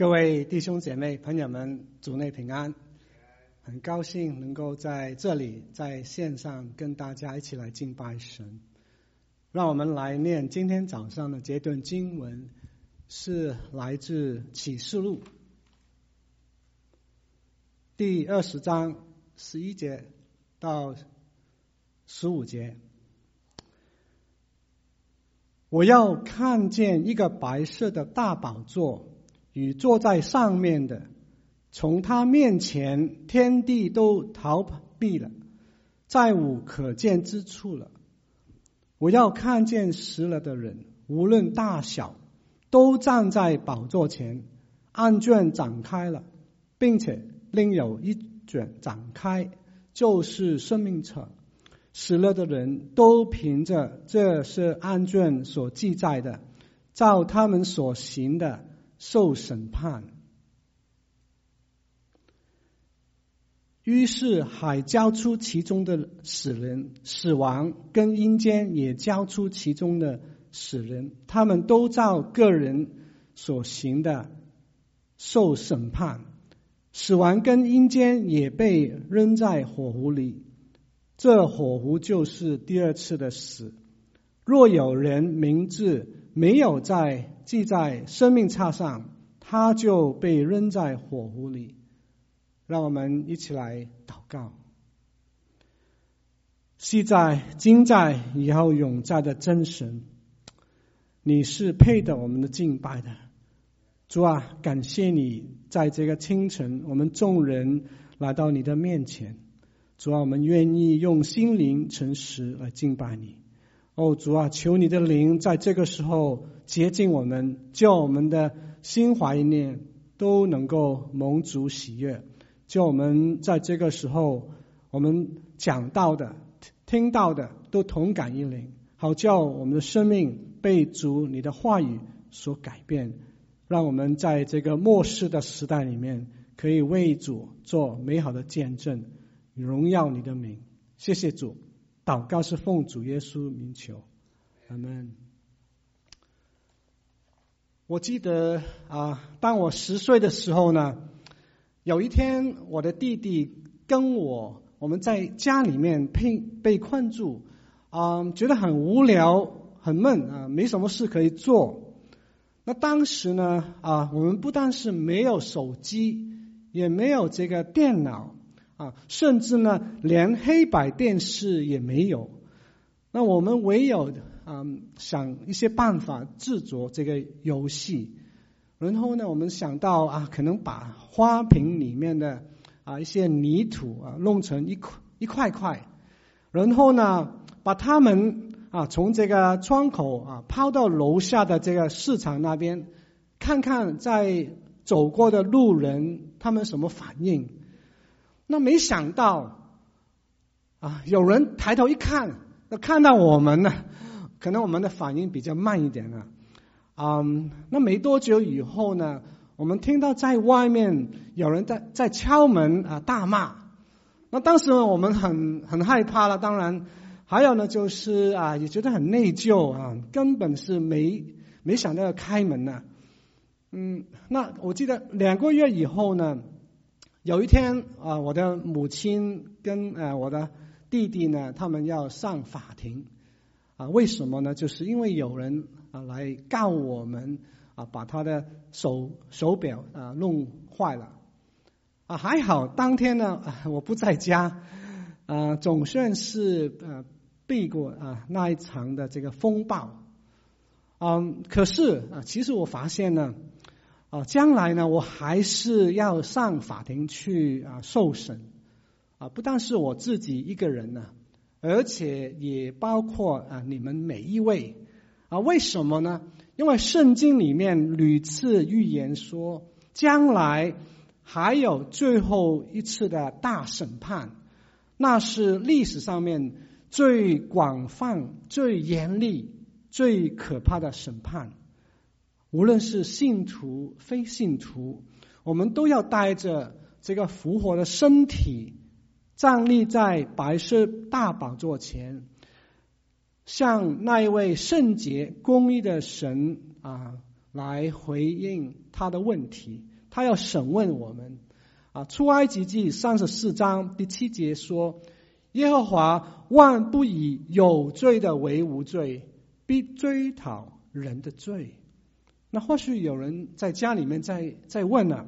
各位弟兄姐妹、朋友们，主内平安！很高兴能够在这里，在线上跟大家一起来敬拜神。让我们来念今天早上的这段经文，是来自启示录第二十章十一节到十五节。我要看见一个白色的大宝座。与坐在上面的，从他面前，天地都逃避了，再无可见之处了。我要看见死了的人，无论大小，都站在宝座前，案卷展开了，并且另有一卷展开，就是生命册。死了的人都凭着这是案卷所记载的，照他们所行的。受审判，于是海交出其中的死人，死亡跟阴间也交出其中的死人，他们都照个人所行的受审判。死亡跟阴间也被扔在火湖里，这火湖就是第二次的死。若有人名字没有在记在生命册上，他就被扔在火湖里。让我们一起来祷告。昔在、今在、以后永在的真神，你是配得我们的敬拜的。主啊，感谢你在这个清晨，我们众人来到你的面前。主啊，我们愿意用心灵诚实来敬拜你。哦，主啊，求你的灵在这个时候洁净我们，叫我们的心怀意念都能够蒙主喜悦。叫我们在这个时候，我们讲到的、听到的都同感一灵，好叫我们的生命被主你的话语所改变，让我们在这个末世的时代里面，可以为主做美好的见证，荣耀你的名。谢谢主。祷告是奉主耶稣名求，阿门。我记得啊，当我十岁的时候呢，有一天我的弟弟跟我，我们在家里面被被困住，啊，觉得很无聊、很闷啊，没什么事可以做。那当时呢，啊，我们不但是没有手机，也没有这个电脑。啊，甚至呢，连黑白电视也没有。那我们唯有啊，想一些办法制作这个游戏。然后呢，我们想到啊，可能把花瓶里面的啊一些泥土啊弄成一块一块块，然后呢，把它们啊从这个窗口啊抛到楼下的这个市场那边，看看在走过的路人他们什么反应。那没想到啊，有人抬头一看，那看到我们呢，可能我们的反应比较慢一点呢。嗯，那没多久以后呢，我们听到在外面有人在在敲门啊，大骂。那当时我们很很害怕了，当然还有呢，就是啊，也觉得很内疚啊，根本是没没想到要开门呢。嗯，那我记得两个月以后呢。有一天啊，我的母亲跟呃我的弟弟呢，他们要上法庭啊？为什么呢？就是因为有人啊来告我们啊，把他的手手表啊弄坏了啊。还好当天呢，我不在家啊，总算是呃避过啊那一场的这个风暴。嗯，可是啊，其实我发现呢。啊，将来呢，我还是要上法庭去啊受审啊，不但是我自己一个人呢，而且也包括啊你们每一位啊。为什么呢？因为圣经里面屡次预言说，将来还有最后一次的大审判，那是历史上面最广泛、最严厉、最可怕的审判。无论是信徒、非信徒，我们都要带着这个复活的身体，站立在白色大宝座前，向那一位圣洁、公义的神啊来回应他的问题，他要审问我们。啊，出埃及记三十四章第七节说：“耶和华万不以有罪的为无罪，必追讨人的罪。”那或许有人在家里面在在问呢、啊：“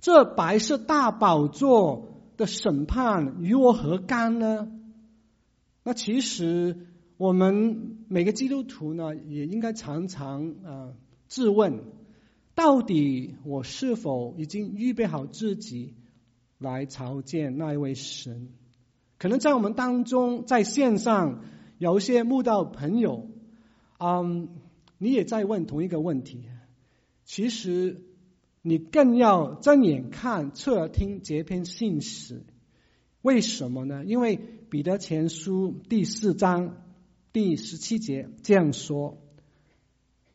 这白色大宝座的审判与我何干呢？”那其实我们每个基督徒呢，也应该常常啊自问。到底我是否已经预备好自己来朝见那一位神？可能在我们当中，在线上有一些慕道朋友，嗯，你也在问同一个问题。其实你更要睁眼看、侧耳听这篇信息。为什么呢？因为彼得前书第四章第十七节这样说：“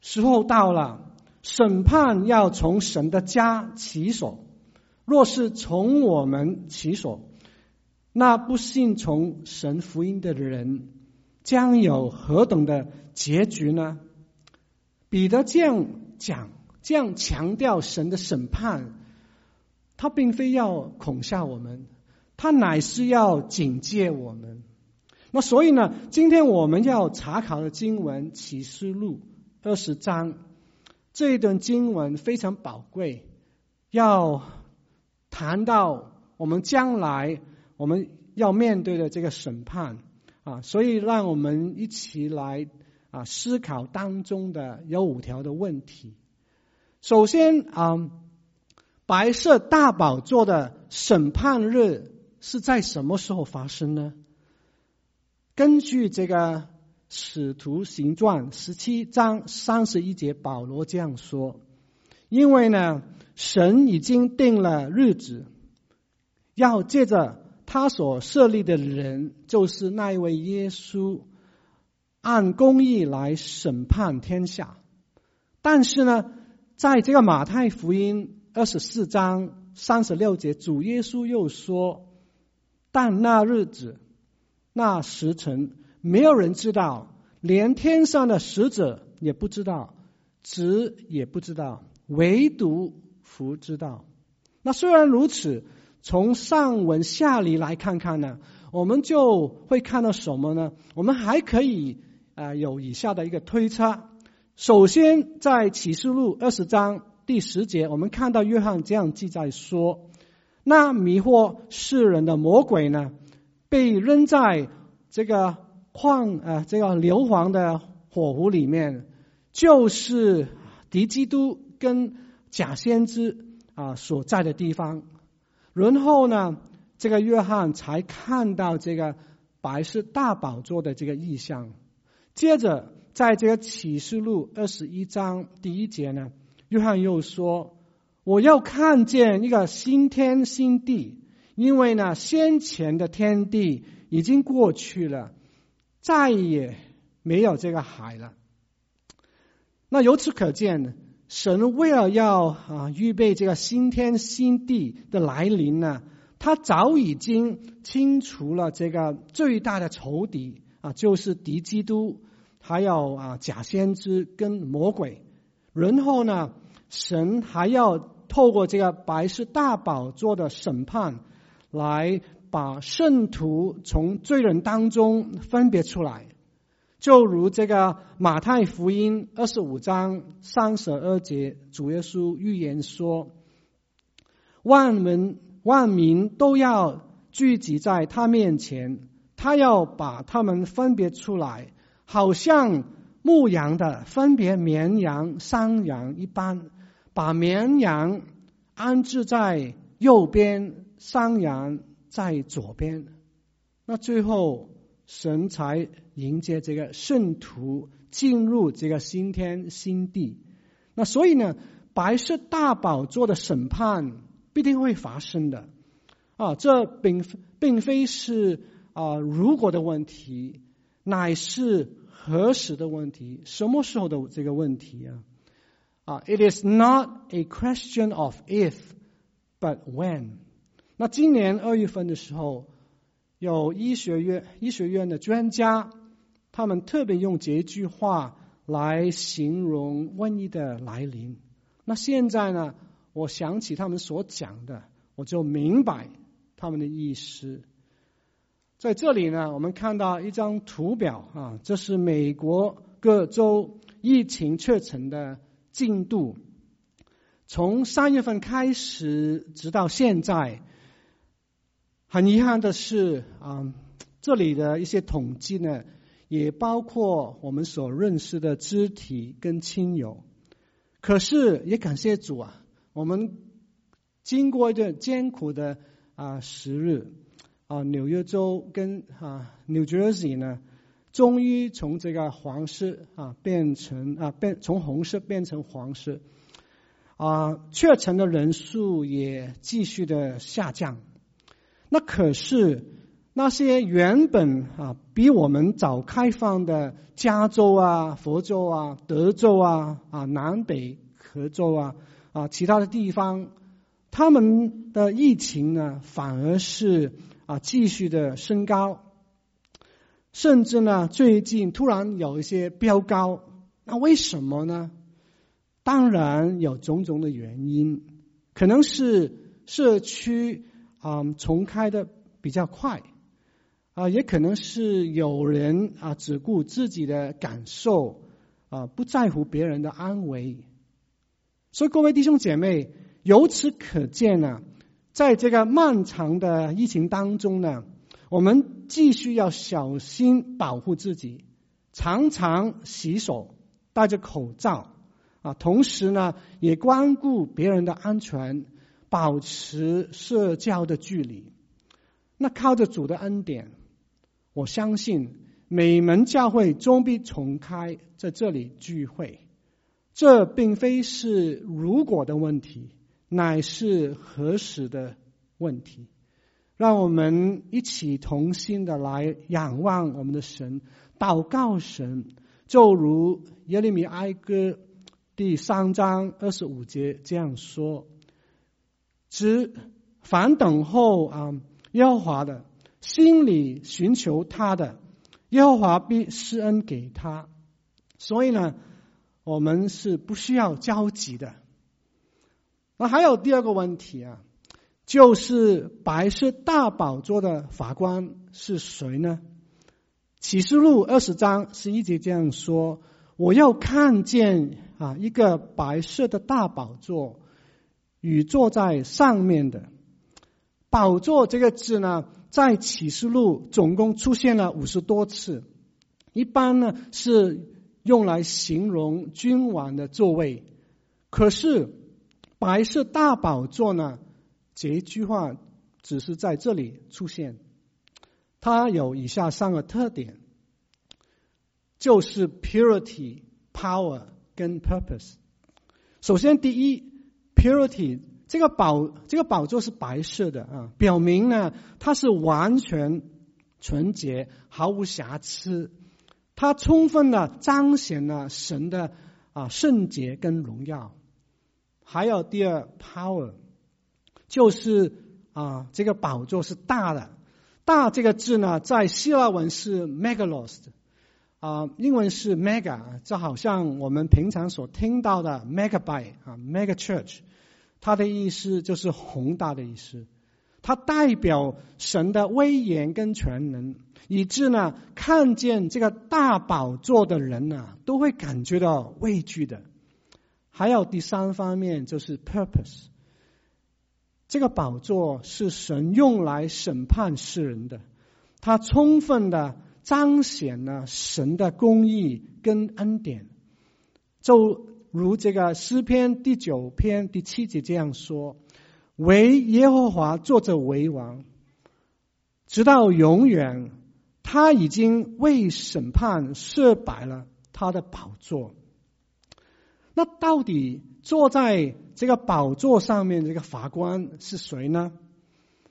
时候到了。”审判要从神的家起手，若是从我们起手，那不信从神福音的人将有何等的结局呢？彼得这样讲，这样强调神的审判，他并非要恐吓我们，他乃是要警戒我们。那所以呢，今天我们要查考的经文启示录二十章。这一段经文非常宝贵，要谈到我们将来我们要面对的这个审判啊，所以让我们一起来啊思考当中的有五条的问题。首先啊，白色大宝座的审判日是在什么时候发生呢？根据这个。使徒行传十七章三十一节，保罗这样说：“因为呢，神已经定了日子，要借着他所设立的人，就是那一位耶稣，按公义来审判天下。但是呢，在这个马太福音二十四章三十六节，主耶稣又说：但那日子，那时辰。”没有人知道，连天上的使者也不知道，子也不知道，唯独父知道。那虽然如此，从上文下理来看看呢，我们就会看到什么呢？我们还可以啊、有以下的一个推测。首先，在启示录二十章第十节，我们看到约翰这样记载说：“那迷惑世人的魔鬼呢，被扔在这个。”矿啊，这个硫磺的火湖里面，就是敌基督跟假先知啊所在的地方。然后呢，这个约翰才看到这个白色大宝座的这个意象。接着，在这个启示录二十一章第一节呢，约翰又说：“我要看见一个新天新地，因为呢，先前的天地已经过去了。”再也没有这个海了。那由此可见，神为了要啊预备这个新天新地的来临呢，他早已经清除了这个最大的仇敌啊，就是敌基督，还有啊假先知跟魔鬼。然后呢，神还要透过这个白色大宝座的审判来。把圣徒从罪人当中分别出来，就如这个马太福音二十五章三十二节，主耶稣预言说：“万民万民都要聚集在他面前，他要把他们分别出来，好像牧羊的分别绵羊山羊一般，把绵羊安置在右边，山羊。”在左边，那最后神才迎接这个圣徒进入这个新天新地。那所以呢，白色大宝座的审判必定会发生的啊！这并并非是啊如果的问题，乃是何时的问题，什么时候的这个问题啊？啊，It is not a question of if, but when. 那今年二月份的时候，有医学院医学院的专家，他们特别用这句话来形容瘟疫的来临。那现在呢，我想起他们所讲的，我就明白他们的意思。在这里呢，我们看到一张图表啊，这是美国各州疫情确诊的进度。从三月份开始，直到现在，很遗憾的是啊，这里的一些统计呢，也包括我们所认识的肢体跟亲友。可是也感谢主啊，我们经过一段艰苦的啊时日啊，纽约州跟啊 New Jersey 呢，终于从这个黄色啊变成啊变从红色变成黄色。啊，确诊的人数也继续的下降。那可是那些原本啊比我们早开放的加州啊、佛州啊、德州啊、啊南北合州啊、啊其他的地方，他们的疫情呢反而是啊继续的升高，甚至呢最近突然有一些飙高。那为什么呢？当然有种种的原因，可能是社区啊重开的比较快啊，也可能是有人啊只顾自己的感受啊，不在乎别人的安危。所以各位弟兄姐妹，由此可见呢，在这个漫长的疫情当中呢，我们继续要小心保护自己，常常洗手，戴着口罩。啊，同时呢，也关顾别人的安全，保持社交的距离。那靠着主的恩典，我相信每门教会终必重开在这里聚会。这并非是如果的问题，乃是何时的问题。让我们一起同心的来仰望我们的神，祷告神，就如耶利米哀歌。第三章二十五节这样说：“只凡等候啊耶和华的，心里寻求他的，耶和华必施恩给他。”所以呢，我们是不需要焦急的。那还有第二个问题啊，就是白色大宝座的法官是谁呢？启示录二十章十一节这样说。我要看见啊，一个白色的大宝座，与坐在上面的宝座这个字呢，在启示录总共出现了五十多次。一般呢是用来形容君王的座位，可是白色大宝座呢，这一句话只是在这里出现。它有以下三个特点。就是 purity、power 跟 purpose。首先，第一，purity 这个宝这个宝座是白色的啊，表明呢它是完全纯洁、毫无瑕疵。它充分的彰显了神的啊圣洁跟荣耀。还有第二，power 就是啊这个宝座是大的，大这个字呢在希腊文是 megalos。啊，英文是 mega，就好像我们平常所听到的 megabyte 啊，mega church，它的意思就是宏大的意思。它代表神的威严跟全能，以致呢，看见这个大宝座的人呢，都会感觉到畏惧的。还有第三方面就是 purpose，这个宝座是神用来审判世人的，它充分的。彰显了神的公义跟恩典，就如这个诗篇第九篇第七节这样说：“惟耶和华坐着为王，直到永远。他已经为审判设摆了他的宝座。”那到底坐在这个宝座上面这个法官是谁呢？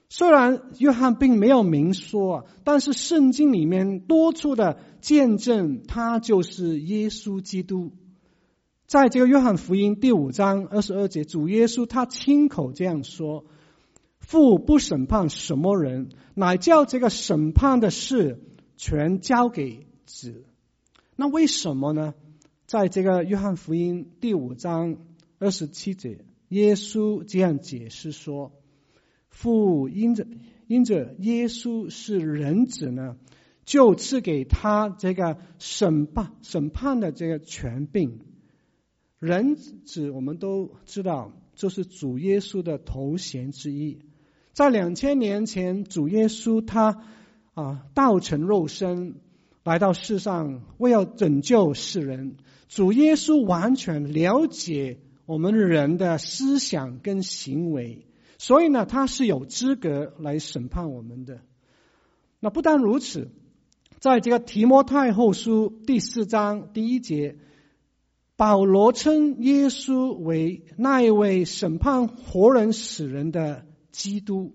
虽然约翰并没有明说，但是圣经里面多处的见证，他就是耶稣基督。在这个约翰福音第五章二十二节，主耶稣他亲口这样说：“父不审判什么人，乃叫这个审判的事全交给子。”那为什么呢？在这个约翰福音第五章二十七节，耶稣这样解释说：“父因着因着耶稣是人子呢，就赐给他这个审判审判的这个权柄。人子我们都知道，就是主耶稣的头衔之一。在两千年前，主耶稣他啊道成肉身来到世上，为要拯救世人。”主耶稣完全了解我们人的思想跟行为，所以呢，他是有资格来审判我们的。那不但如此，在这个提摩太后书第四章第一节，保罗称耶稣为那一位审判活人死人的基督。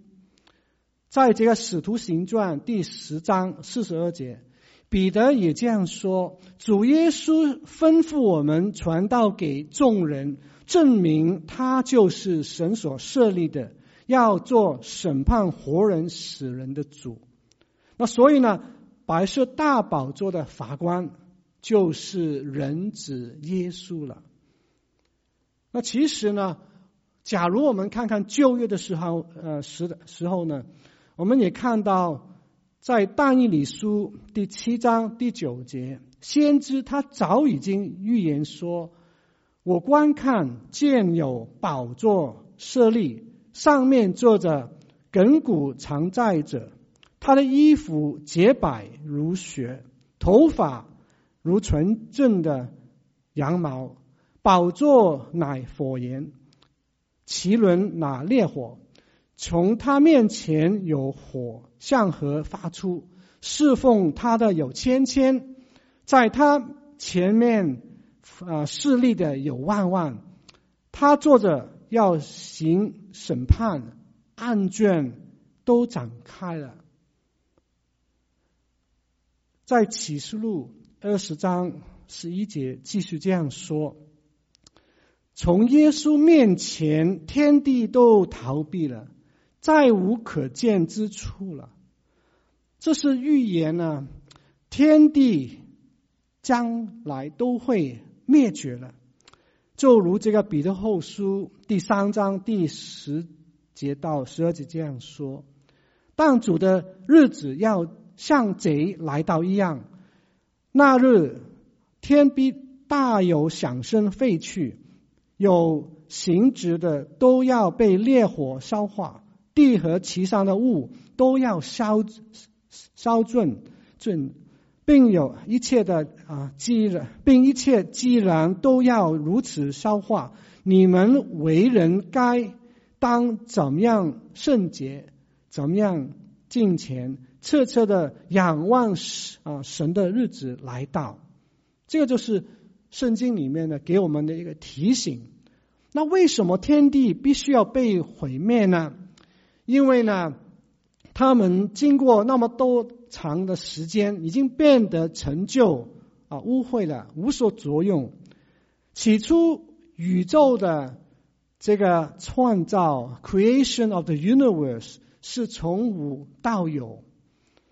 在这个使徒行传第十章四十二节。彼得也这样说：“主耶稣吩咐我们传道给众人，证明他就是神所设立的，要做审判活人死人的主。那所以呢，白色大宝座的法官就是人子耶稣了。那其实呢，假如我们看看旧约的时候，呃，时的时候呢，我们也看到。”在但以理书第七章第九节，先知他早已经预言说：“我观看见有宝座设立，上面坐着亘古常在者，他的衣服洁白如雪，头发如纯正的羊毛，宝座乃火焰，其轮乃烈火。”从他面前有火向河发出，侍奉他的有千千，在他前面啊势力的有万万。他坐着要行审判，案卷都展开了。在启示录二十章十一节继续这样说：从耶稣面前，天地都逃避了。再无可见之处了。这是预言呢，天地将来都会灭绝了。就如这个彼得后书第三章第十节到十二节这样说：当主的日子要像贼来到一样，那日天必大有响声废去，有形质的都要被烈火烧化。地和其上的物都要烧烧尽尽，并有一切的啊既然，并一切既然都要如此消化，你们为人该当怎么样圣洁，怎么样敬虔，彻彻的仰望啊神的日子来到。这个就是圣经里面的给我们的一个提醒。那为什么天地必须要被毁灭呢？因为呢，他们经过那么多长的时间，已经变得陈旧啊，污秽了，无所作用。起初宇宙的这个创造 （creation of the universe） 是从无到有。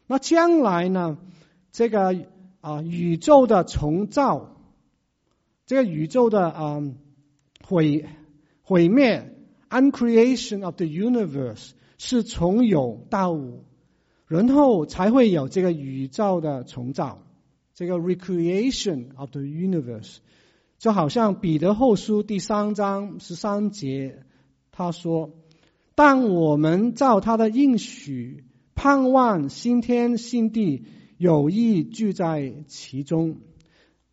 那将来呢，这个啊宇宙的重造，这个宇宙的啊毁毁灭 （uncreation of the universe）。是从有到无，然后才会有这个宇宙的重造，这个 recreation of the universe，就好像彼得后书第三章十三节他说：“当我们照他的应许，盼望新天新地，有意聚在其中。”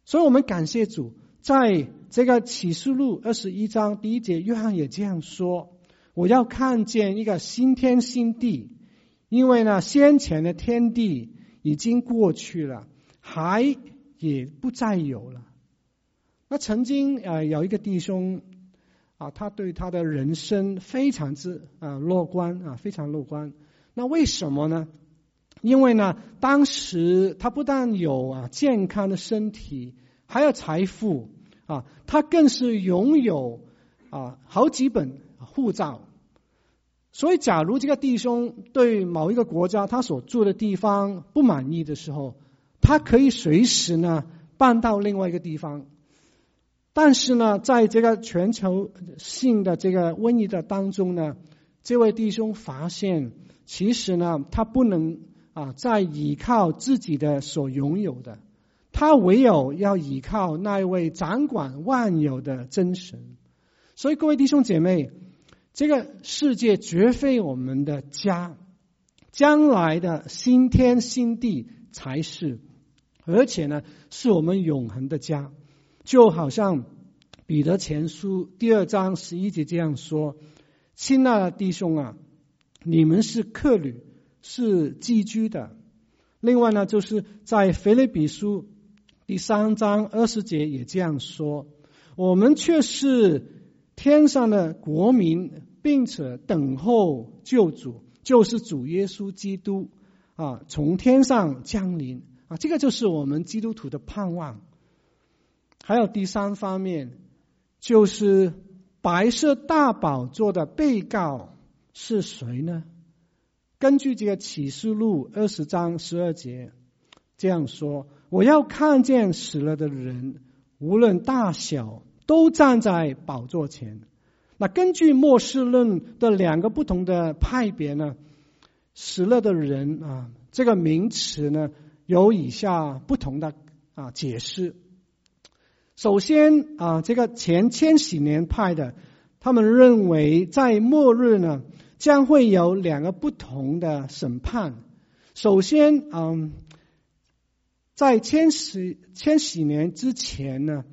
所以，我们感谢主，在这个启示录二十一章第一节，约翰也这样说。我要看见一个新天新地，因为呢，先前的天地已经过去了，海也不再有了。那曾经呃有一个弟兄啊，他对他的人生非常之啊乐观啊，非常乐观。那为什么呢？因为呢，当时他不但有啊健康的身体，还有财富啊，他更是拥有啊好几本护照。所以，假如这个弟兄对某一个国家他所住的地方不满意的时候，他可以随时呢搬到另外一个地方。但是呢，在这个全球性的这个瘟疫的当中呢，这位弟兄发现，其实呢，他不能啊再依靠自己的所拥有的，他唯有要依靠那一位掌管万有的真神。所以各位弟兄姐妹，这个世界绝非我们的家，将来的新天新地才是，而且呢，是我们永恒的家。就好像彼得前书第二章十一节这样说：“亲爱的弟兄啊，你们是客旅，是寄居的。”另外呢，就是在腓立比书第三章二十节也这样说：“我们却是天上的国民，并且等候救主，就是主耶稣基督啊，从天上降临啊。”这个就是我们基督徒的盼望。还有第三方面，就是白色大宝座的被告是谁呢？根据这个启示录二十章十二节这样说：“我要看见死了的人，无论大小，都站在宝座前。”那根据末世论的两个不同的派别呢，死了的人啊，这个名词呢，有以下不同的啊解释。首先啊，这个前千禧年派的，他们认为在末日呢，将会有两个不同的审判。首先，嗯，在千禧千禧年之前呢，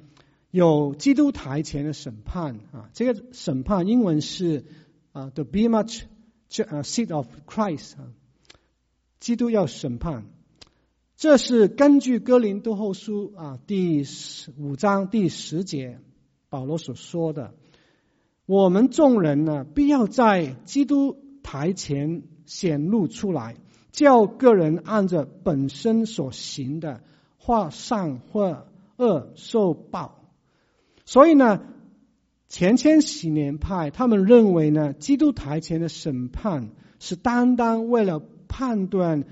有基督台前的审判啊，这个审判英文是啊，the be much seat of Christ 啊，基督要审判。这是根据哥林多后书啊第五章第十节保罗所说的。我们众人呢，必要在基督台前显露出来，叫各人按着本身所行的，或善或恶受报。所以呢，前千禧年派他们认为呢，基督台前的审判是单单为了判断。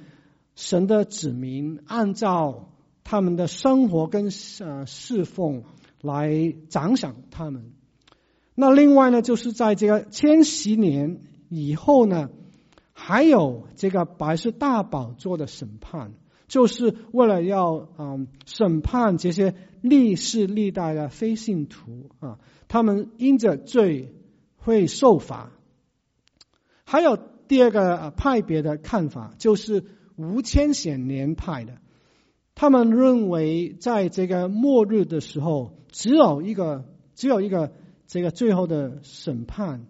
神的子民按照他们的生活跟呃侍奉来奖赏他们。那另外呢，就是在这个千禧年以后呢，还有这个白色大宝座的审判，就是为了要嗯审判这些历世历代的非信徒啊，他们因着罪会受罚。还有第二个派别的看法就是。无千显年派的，他们认为，在这个末日的时候，只有一个，只有一个这个最后的审判。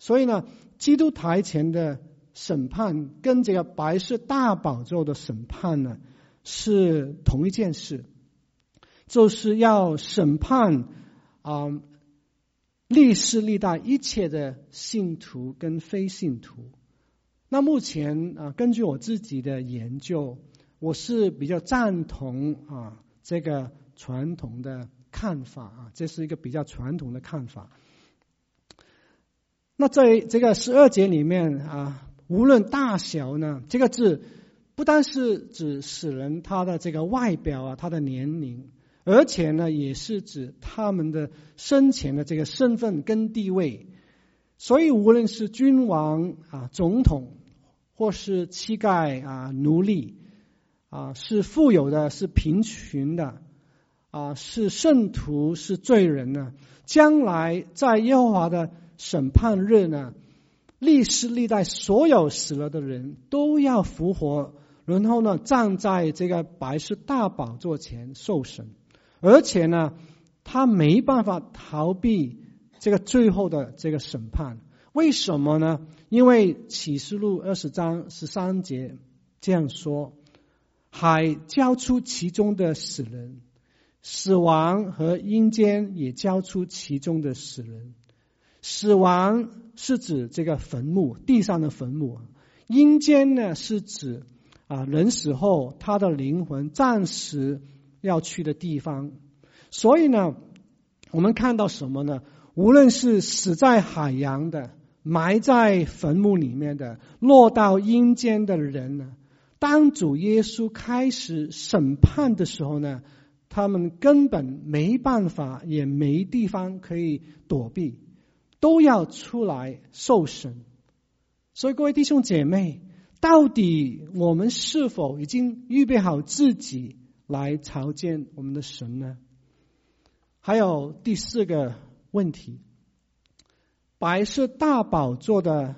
所以呢，基督台前的审判跟这个白色大宝座的审判呢，是同一件事，就是要审判啊历世历代一切的信徒跟非信徒。那目前啊，根据我自己的研究，我是比较赞同啊这个传统的看法啊，这是一个比较传统的看法。那在这个十二节里面啊，无论大小呢，这个字不单是指死人他的这个外表啊，他的年龄，而且呢，也是指他们的生前的这个身份跟地位。所以无论是君王啊，总统。或是乞丐啊，奴隶啊，是富有的，是贫穷的啊，是圣徒，是罪人呢？将来在耶和华的审判日呢，历世历代所有死了的人都要复活，然后呢，站在这个白色大宝座前受审，而且呢，他没办法逃避这个最后的这个审判。为什么呢？因为启示录二十章十三节这样说：“海交出其中的死人，死亡和阴间也交出其中的死人。死亡是指这个坟墓，地上的坟墓；阴间呢，是指啊人死后他的灵魂暂时要去的地方。所以呢，我们看到什么呢？无论是死在海洋的。”埋在坟墓里面的、落到阴间的人呢？当主耶稣开始审判的时候呢，他们根本没办法，也没地方可以躲避，都要出来受审。所以，各位弟兄姐妹，到底我们是否已经预备好自己来朝见我们的神呢？还有第四个问题：白色大宝座的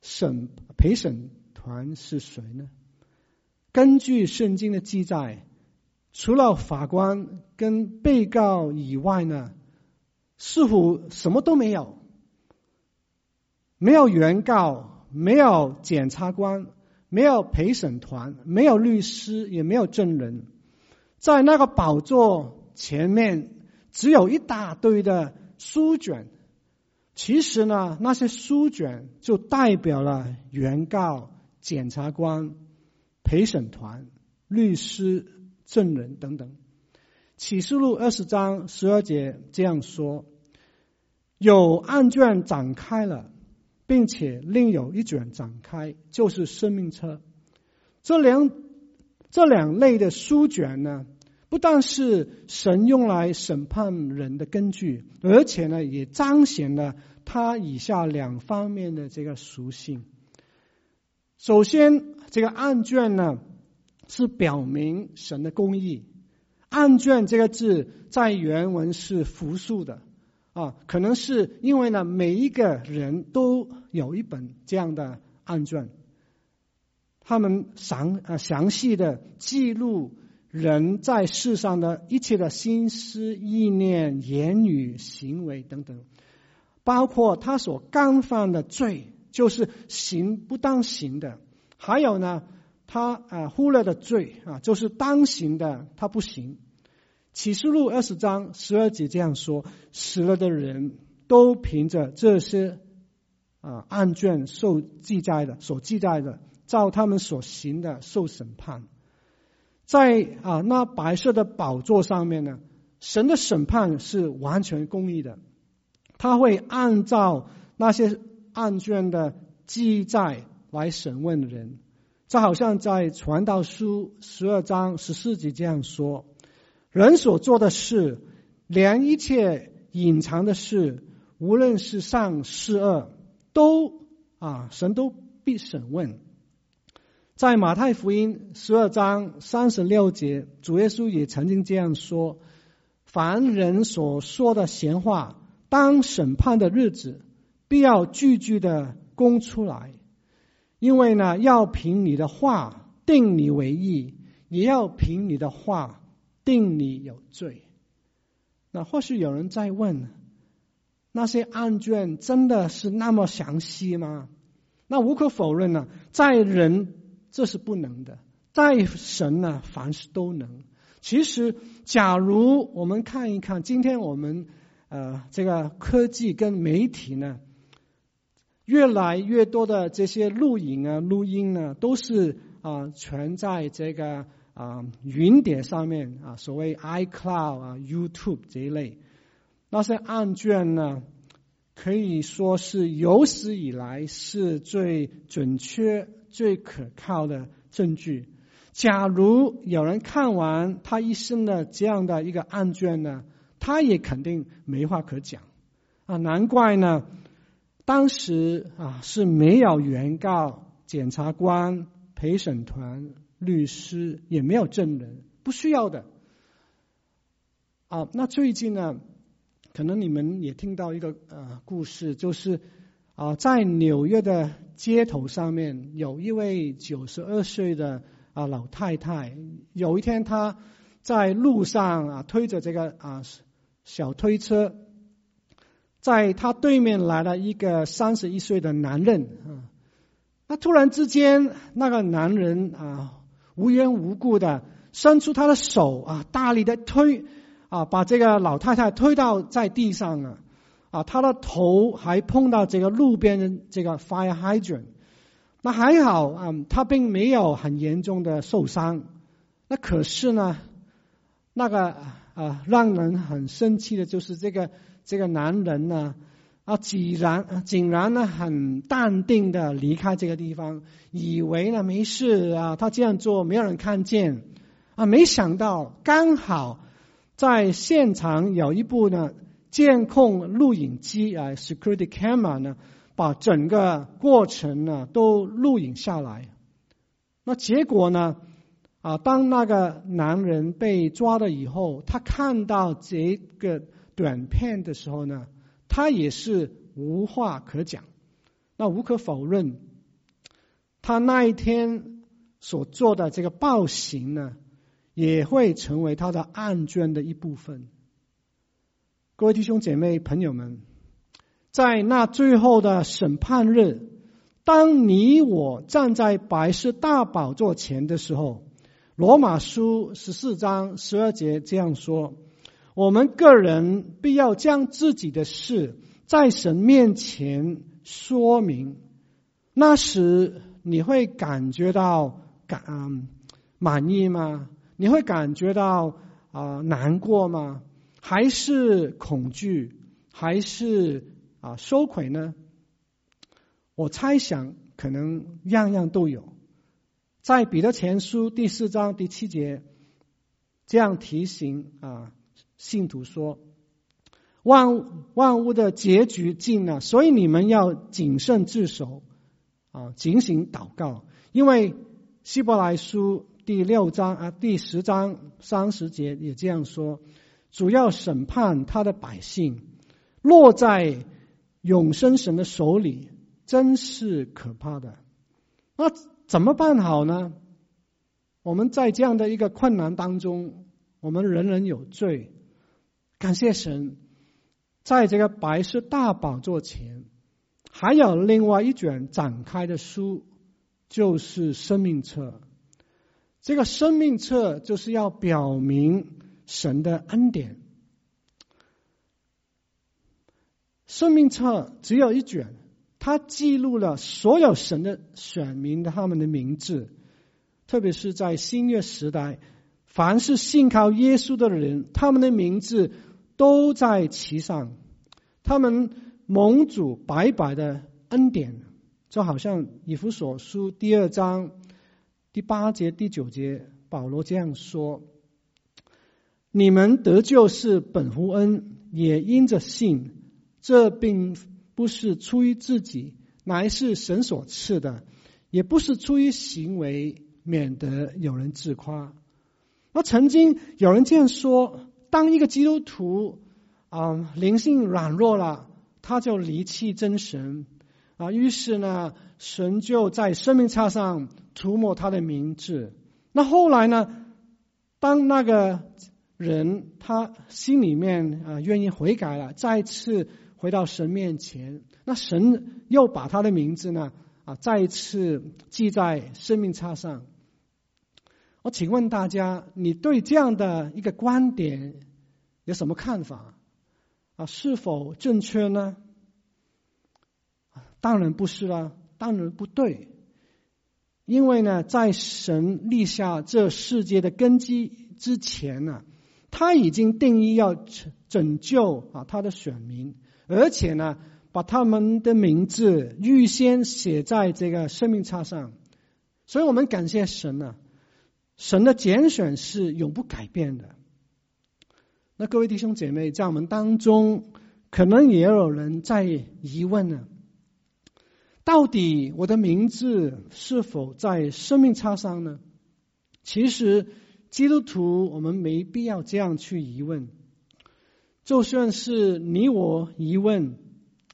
审陪审团是谁呢？根据圣经的记载，除了法官跟被告以外呢，似乎什么都没有。没有原告，没有检察官，没有陪审团，没有律师，也没有证人，在那个宝座前面，只有一大堆的书卷。其实呢，那些书卷就代表了原告、检察官、陪审团、律师、证人等等。启示录二十章十二节这样说：有案卷展开了。并且另有一卷展开，就是生命册。这两这两类的书卷呢，不但是神用来审判人的根据，而且呢，也彰显了他以下两方面的这个属性。首先，这个案卷呢，是表明神的公义。案卷这个字在原文是复数的。啊，可能是因为呢，每一个人都有一本这样的案卷，他们详啊详细的记录人在世上的一切的心思意念、言语行为等等，包括他所干犯的罪，就是行不当行的；还有呢，他啊忽略的罪啊，就是当行的他不行。启示录二十章十二节这样说：死了的人都凭着这些啊案卷受记载的，所记载的，照他们所行的受审判。在啊那白色的宝座上面呢，神的审判是完全公义的，他会按照那些案卷的记载来审问人。这好像在传道书十二章十四节这样说。人所做的事，连一切隐藏的事，无论是善是恶，都啊，神都必审问。在马太福音十二章三十六节，主耶稣也曾经这样说：凡人所说的闲话，当审判的日子，必要句句的供出来，因为呢，要凭你的话定你为义，也要凭你的话。定你有罪。那或许有人在问：那些案卷真的是那么详细吗？那无可否认呢，在人这是不能的，在神呢，凡事都能。其实，假如我们看一看，今天我们呃这个科技跟媒体呢，越来越多的这些录影啊、录音呢，都是啊存在这个。啊，云碟上面啊，所谓 iCloud 啊、YouTube 这一类，那些案卷呢，可以说是有史以来是最准确、最可靠的证据。假如有人看完他一生的这样的一个案卷呢，他也肯定没话可讲啊。难怪呢，当时啊是没有原告、检察官、陪审团。律师也没有证人，不需要的。啊，那最近呢，可能你们也听到一个呃故事，就是啊，在纽约的街头上面，有一位九十二岁的啊老太太，有一天她在路上啊推着这个啊小推车，在她对面来了一个三十一岁的男人啊，那突然之间那个男人啊。无缘无故的伸出他的手啊，大力的推啊，把这个老太太推到在地上了啊，他的头还碰到这个路边的这个 fire hydrant，那还好啊，他并没有很严重的受伤。那可是呢，那个啊让人很生气的就是这个这个男人呢。啊，竟然竟然呢，很淡定的离开这个地方，以为呢没事啊，他这样做没有人看见啊，没想到刚好在现场有一部呢监控录影机啊，security camera 呢，把整个过程呢都录影下来。那结果呢？啊，当那个男人被抓了以后，他看到这个短片的时候呢，他也是无话可讲。那无可否认，他那一天所做的这个暴行呢，也会成为他的案卷的一部分。各位弟兄姐妹朋友们，在那最后的审判日，当你我站在白色大宝座前的时候。罗马书十四章十二节这样说：“我们个人必要将自己的事在神面前说明，那时你会感觉到感、满意吗？你会感觉到啊、难过吗？还是恐惧？还是啊羞愧呢？我猜想，可能样样都有。”在彼得前书第四章第七节，这样提醒啊信徒说：万万物的结局近了，所以你们要谨慎自守啊，警醒祷告。因为希伯来书第六章啊第十章三十节也这样说：主要审判他的百姓，落在永生神的手里，真是可怕的。那。怎么办好呢？我们在这样的一个困难当中，我们人人有罪。感谢神，在这个白色大宝座前，还有另外一卷展开的书，就是生命册。这个生命册就是要表明神的恩典。生命册只有一卷。它记录了所有神的选民的他们的名字，特别是在新约时代，凡是信靠耶稣的人，他们的名字都在其上。他们蒙主白白的恩典，就好像以弗所书第二章第八节、第九节，保罗这样说：“你们得救是本乎恩，也因着信，这并。”不是出于自己，乃是神所赐的；也不是出于行为，免得有人自夸。那曾经有人这样说：当一个基督徒啊灵性软弱了，他就离弃真神啊，于是呢，神就在生命册上涂抹他的名字。那后来呢，当那个人他心里面啊愿意悔改了，再次。回到神面前，那神又把他的名字呢啊再次记在生命册上。我请问大家，你对这样的一个观点有什么看法？啊，是否正确呢？当然不是啦，当然不对。因为呢，在神立下这世界的根基之前呢，他已经定义要拯救啊他的选民。而且呢，把他们的名字预先写在这个生命册上，所以我们感谢神呢、啊。神的拣选是永不改变的。那各位弟兄姐妹，在我们当中，可能也有人在疑问呢：到底我的名字是否在生命册上呢？其实，基督徒我们没必要这样去疑问。就算是你我疑问，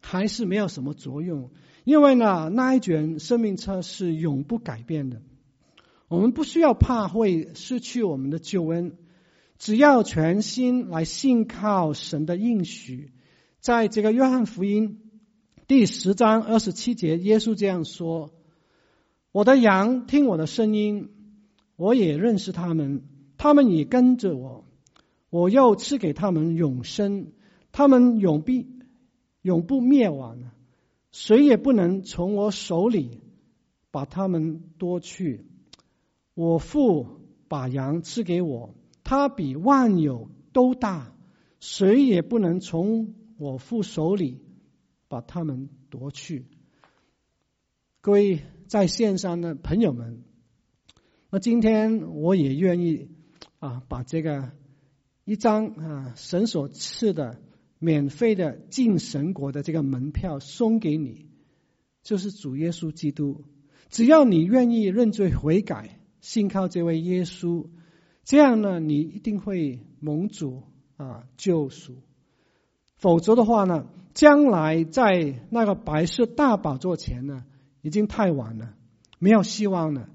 还是没有什么作用，因为呢，那一卷生命册是永不改变的。我们不需要怕会失去我们的救恩，只要全心来信靠神的应许。在这个约翰福音第十章二十七节，耶稣这样说：“我的羊听我的声音，我也认识他们，他们也跟着我。”我要赐给他们永生，他们永必永不灭亡，谁也不能从我手里把他们夺去。我父把羊赐给我，他比万有都大，谁也不能从我父手里把他们夺去。各位在线上的朋友们，那今天我也愿意啊，把这个一张啊神所赐的免费的进神国的这个门票送给你，就是主耶稣基督。只要你愿意认罪悔改，信靠这位耶稣，这样呢，你一定会蒙主啊救赎。否则的话呢，将来在那个白色大宝座前呢，已经太晚了，没有希望了。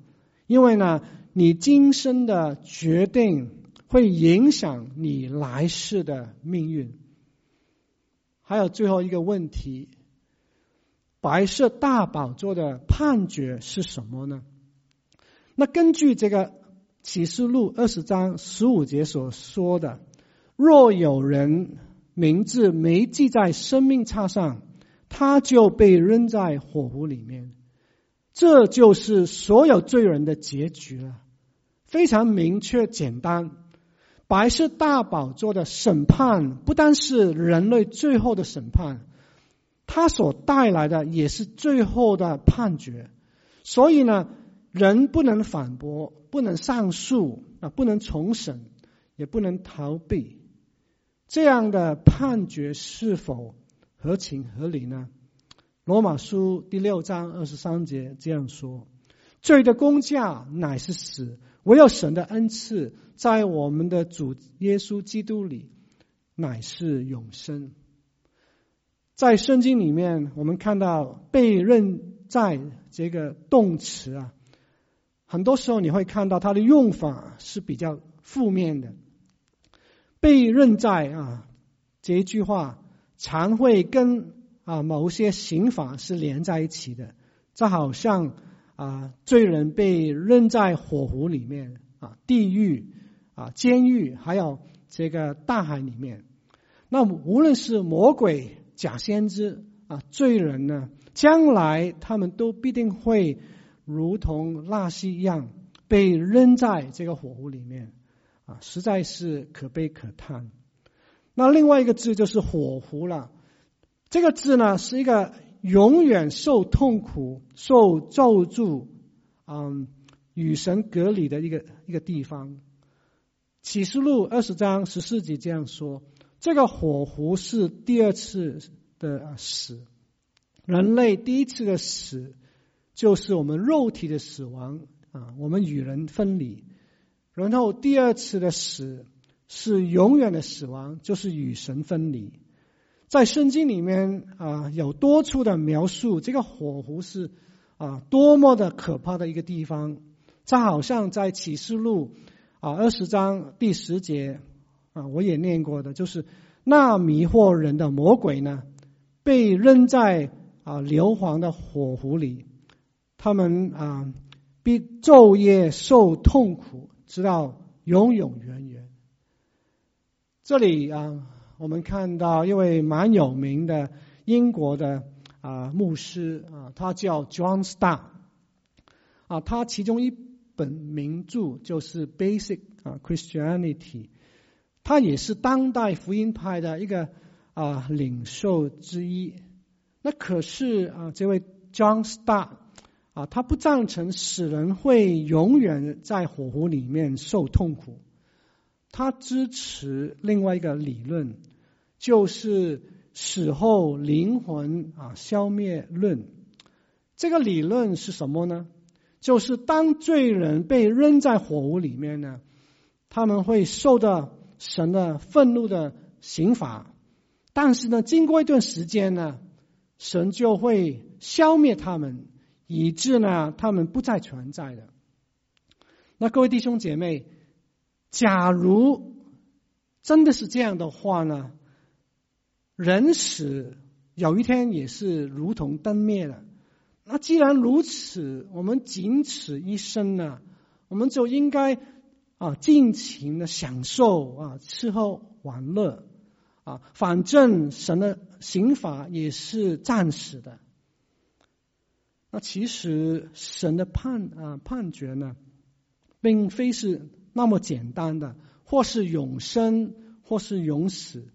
因为呢，你今生的决定会影响你来世的命运。还有最后一个问题：白色大宝座的判决是什么呢？那根据这个启示录二十章十五节所说的，若有人名字没记在生命册上，他就被扔在火湖里面。这就是所有罪人的结局了，非常明确简单。白色大宝座的审判不单是人类最后的审判，它所带来的也是最后的判决。所以呢，人不能反驳，不能上诉啊，不能重审，也不能逃避。这样的判决是否合情合理呢？罗马书第六章二十三节这样说：“罪的工价乃是死，唯有神的恩赐在我们的主耶稣基督里乃是永生。”在圣经里面，我们看到“被认在”这个动词啊，很多时候你会看到它的用法是比较负面的。“被认在”啊，这一句话常会跟啊，某些刑法是连在一起的，这好像啊，罪人被扔在火湖里面啊，地狱啊，监狱，还有这个大海里面。那无论是魔鬼、假先知啊，罪人呢，将来他们都必定会如同那些一样被扔在这个火湖里面啊，实在是可悲可叹。那另外一个字就是火湖了。这个字呢，是一个永远受痛苦、受咒诅，嗯，与神隔离的一个一个地方。启示录二十章十四节这样说：这个火湖是第二次的死，人类第一次的死就是我们肉体的死亡啊，我们与人分离；然后第二次的死是永远的死亡，就是与神分离。在圣经里面啊，有多处的描述，这个火湖是啊多么的可怕的一个地方。它好像在启示录啊二十章第十节啊，我也念过的，就是那迷惑人的魔鬼呢，被扔在啊硫磺的火湖里，他们啊必昼夜受痛苦，直到永永远远。这里啊。我们看到一位蛮有名的英国的啊牧师啊，他叫 John Star 啊，他其中一本名著就是《Basic 啊 Christianity》，他也是当代福音派的一个啊领袖之一。那可是啊，这位 John Star 啊，他不赞成死人会永远在火湖里面受痛苦，他支持另外一个理论。就是死后灵魂啊消灭论，这个理论是什么呢？就是当罪人被扔在火湖里面呢，他们会受到神的愤怒的刑罚，但是呢，经过一段时间呢，神就会消灭他们，以致呢，他们不再存在的。那各位弟兄姐妹，假如真的是这样的话呢？人死有一天也是如同灯灭了。那既然如此，我们仅此一生呢，我们就应该啊尽情的享受啊吃喝玩乐啊，反正神的刑罚也是暂时的。那其实神的判啊判决呢，并非是那么简单的，或是永生，或是永死。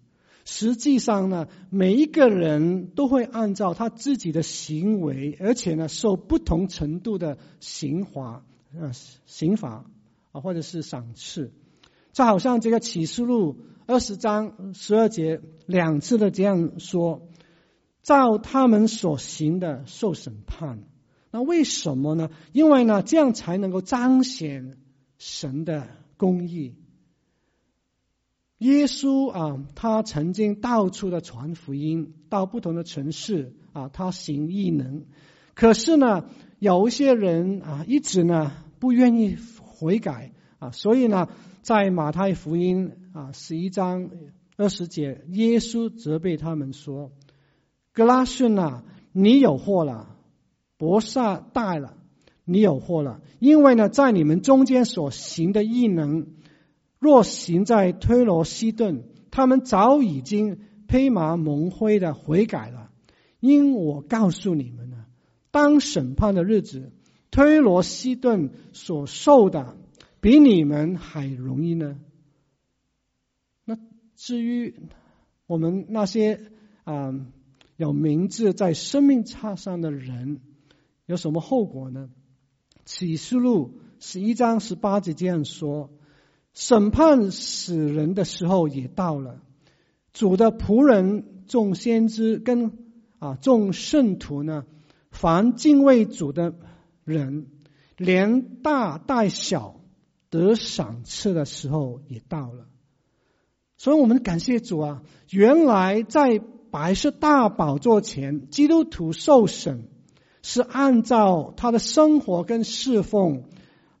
实际上呢，每一个人都会按照他自己的行为，而且呢，受不同程度的刑罚、呃刑罚啊，或者是赏赐。就好像这个启示录二十章十二节两次的这样说，照他们所行的受审判。那为什么呢？因为呢，这样才能够彰显神的公义。耶稣啊，他曾经到处的传福音，到不同的城市啊，他行异能。可是呢，有一些人啊，一直呢不愿意悔改啊，所以呢，在马太福音啊十一章二十节，耶稣责备他们说：“格拉逊啊，你有祸了。”伯萨大了，你有祸了，因为呢，在你们中间所行的异能，若行在推罗西顿，他们早已经披麻蒙灰的悔改了。因我告诉你们呢，当审判的日子，推罗西顿所受的比你们还容易呢。那至于我们那些啊、有名字在生命册上的人。有什么后果呢？启示录十一章十八节这样说：审判死人的时候也到了。主的仆人众先知跟啊众圣徒呢，凡敬畏主的人，连大带小得赏赐的时候也到了。所以我们感谢主啊！原来在白色大宝座前，基督徒受审。是按照他的生活跟侍奉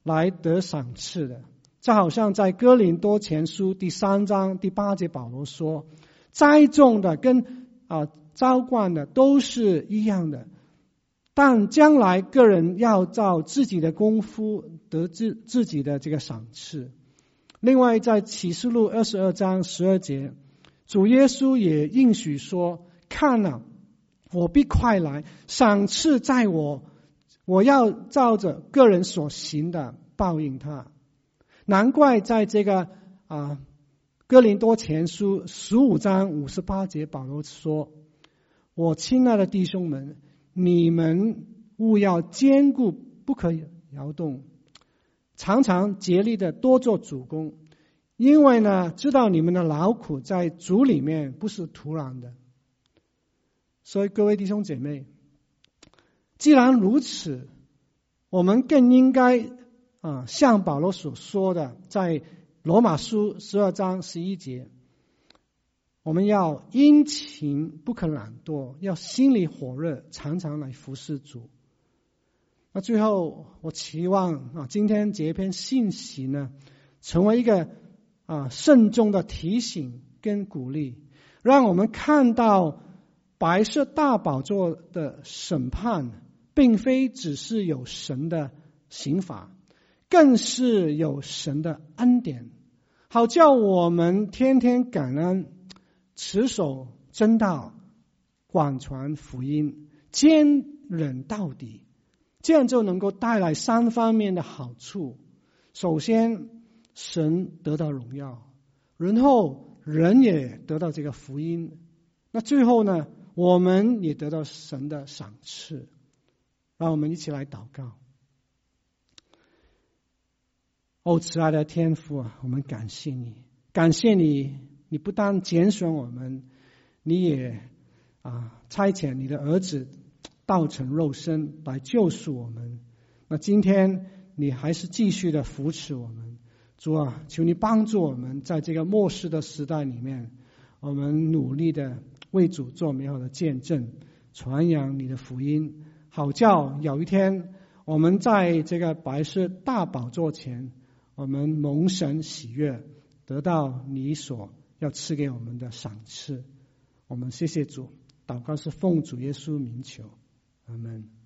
来得赏赐的，就好像在哥林多前书第三章第八节，保罗说：“栽种的跟啊浇灌的都是一样的，但将来个人要照自己的功夫得自自己的这个赏赐。”另外，在启示录二十二章十二节，主耶稣也应许说：“看了。”我必快来，赏赐在我，我要照着个人所行的报应他。难怪在这个啊哥林多前书十五章五十八节，保罗说：“我亲爱的弟兄们，你们务要坚固，不可摇动，常常竭力的多做主工，因为呢，知道你们的劳苦在主里面不是徒然的。”所以各位弟兄姐妹，既然如此，我们更应该啊，像保罗所说的，在罗马书十二章十一节，我们要殷勤，不可懒惰，要心里火热，常常来服侍主。那最后，我期望啊，今天这篇信息呢，成为一个啊慎重的提醒跟鼓励，让我们看到。白色大宝座的审判，并非只是有神的刑罚，更是有神的恩典，好叫我们天天感恩，持守真道，广传福音，坚忍到底，这样就能够带来三方面的好处。首先，神得到荣耀，然后人也得到这个福音。那最后呢？我们也得到神的赏赐，让我们一起来祷告。哦，慈爱的天父啊，我们感谢你，感谢你，你不但拣选我们，你也啊差遣你的儿子道成肉身来救赎我们。那今天你还是继续的扶持我们，主啊，求你帮助我们，在这个末世的时代里面，我们努力的。为主做美好的见证，传扬你的福音，好叫有一天我们在这个白色大宝座前，我们蒙神喜悦，得到你所要赐给我们的赏赐。我们谢谢主，祷告是奉主耶稣名求，阿门。